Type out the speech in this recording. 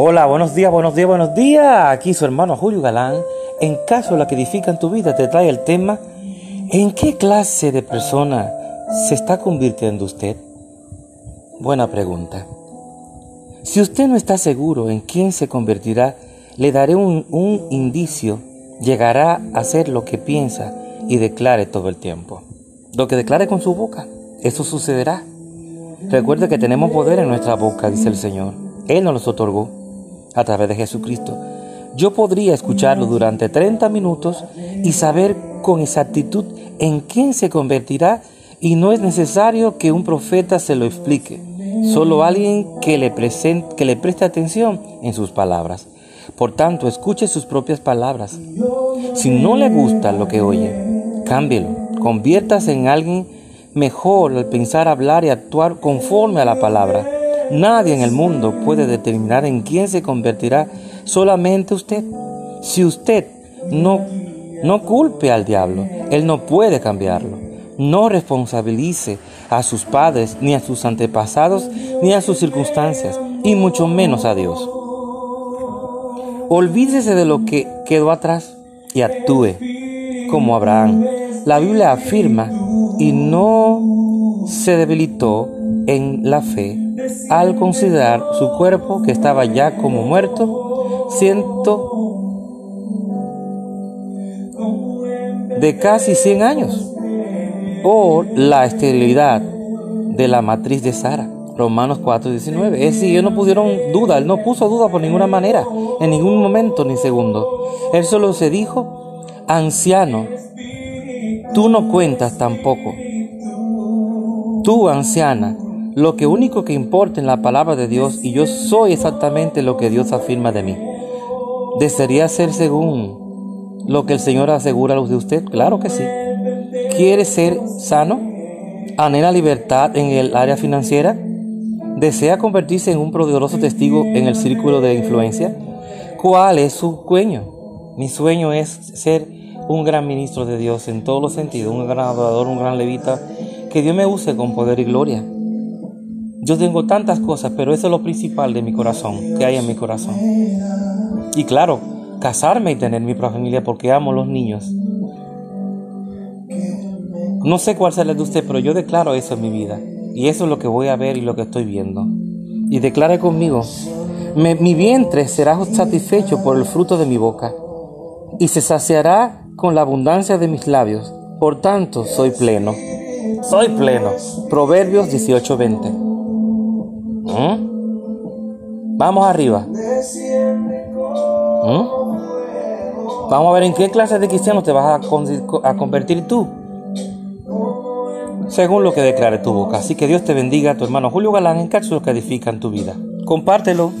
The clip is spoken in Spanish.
Hola, buenos días, buenos días, buenos días. Aquí su hermano Julio Galán. En caso de la que edifica en tu vida, te trae el tema ¿En qué clase de persona se está convirtiendo usted? Buena pregunta. Si usted no está seguro en quién se convertirá, le daré un, un indicio. Llegará a ser lo que piensa y declare todo el tiempo. Lo que declare con su boca, eso sucederá. Recuerde que tenemos poder en nuestra boca, dice el Señor. Él nos los otorgó a través de Jesucristo. Yo podría escucharlo durante 30 minutos y saber con exactitud en quién se convertirá y no es necesario que un profeta se lo explique, solo alguien que le, presente, que le preste atención en sus palabras. Por tanto, escuche sus propias palabras. Si no le gusta lo que oye, cámbielo, conviértase en alguien mejor al pensar, hablar y actuar conforme a la palabra. Nadie en el mundo puede determinar en quién se convertirá, solamente usted. Si usted no, no culpe al diablo, él no puede cambiarlo. No responsabilice a sus padres, ni a sus antepasados, ni a sus circunstancias, y mucho menos a Dios. Olvídese de lo que quedó atrás y actúe como Abraham. La Biblia afirma y no se debilitó en la fe al considerar su cuerpo que estaba ya como muerto, de casi 100 años, o la esterilidad de la matriz de Sara. Romanos 4:19. Es decir, ellos no pudieron duda, él no puso duda por ninguna manera, en ningún momento ni segundo. Él solo se dijo, anciano, tú no cuentas tampoco. Tú, anciana, lo que único que importa en la palabra de Dios y yo soy exactamente lo que Dios afirma de mí. ¿Desearía ser según lo que el Señor asegura de usted? Claro que sí. ¿Quiere ser sano? ¿Anhela libertad en el área financiera? ¿Desea convertirse en un poderoso testigo en el círculo de influencia? ¿Cuál es su sueño? Mi sueño es ser un gran ministro de Dios en todos los sentidos, un gran adorador, un gran levita, que Dios me use con poder y gloria. Yo tengo tantas cosas, pero eso es lo principal de mi corazón, que hay en mi corazón. Y claro, casarme y tener mi propia familia porque amo los niños. No sé cuál será de usted, pero yo declaro eso en mi vida. Y eso es lo que voy a ver y lo que estoy viendo. Y declare conmigo, mi vientre será satisfecho por el fruto de mi boca y se saciará con la abundancia de mis labios. Por tanto, soy pleno. Soy pleno. Proverbios 18:20. ¿Mm? Vamos arriba. ¿Mm? Vamos a ver en qué clase de cristiano te vas a, convertir tú. Según lo que declare tu boca. Así que Dios te bendiga, tu hermano Julio Galán, en cápsulas que edifican tu vida. Compártelo.